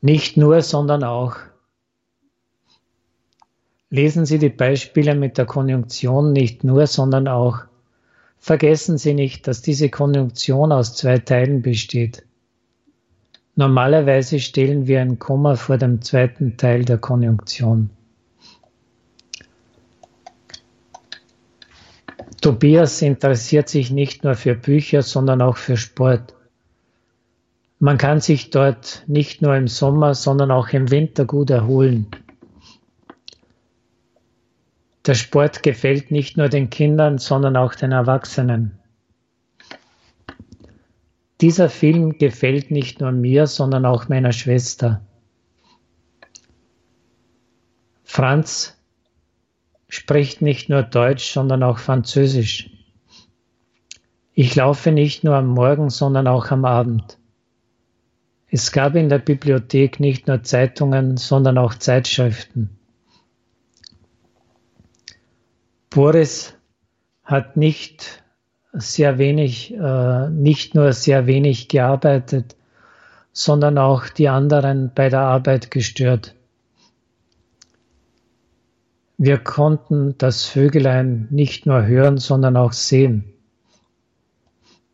Nicht nur, sondern auch. Lesen Sie die Beispiele mit der Konjunktion nicht nur, sondern auch. Vergessen Sie nicht, dass diese Konjunktion aus zwei Teilen besteht. Normalerweise stellen wir ein Komma vor dem zweiten Teil der Konjunktion. Tobias interessiert sich nicht nur für Bücher, sondern auch für Sport. Man kann sich dort nicht nur im Sommer, sondern auch im Winter gut erholen. Der Sport gefällt nicht nur den Kindern, sondern auch den Erwachsenen. Dieser Film gefällt nicht nur mir, sondern auch meiner Schwester. Franz spricht nicht nur Deutsch, sondern auch Französisch. Ich laufe nicht nur am Morgen, sondern auch am Abend. Es gab in der Bibliothek nicht nur Zeitungen, sondern auch Zeitschriften. Boris hat nicht sehr wenig, äh, nicht nur sehr wenig gearbeitet, sondern auch die anderen bei der Arbeit gestört. Wir konnten das Vögelein nicht nur hören, sondern auch sehen.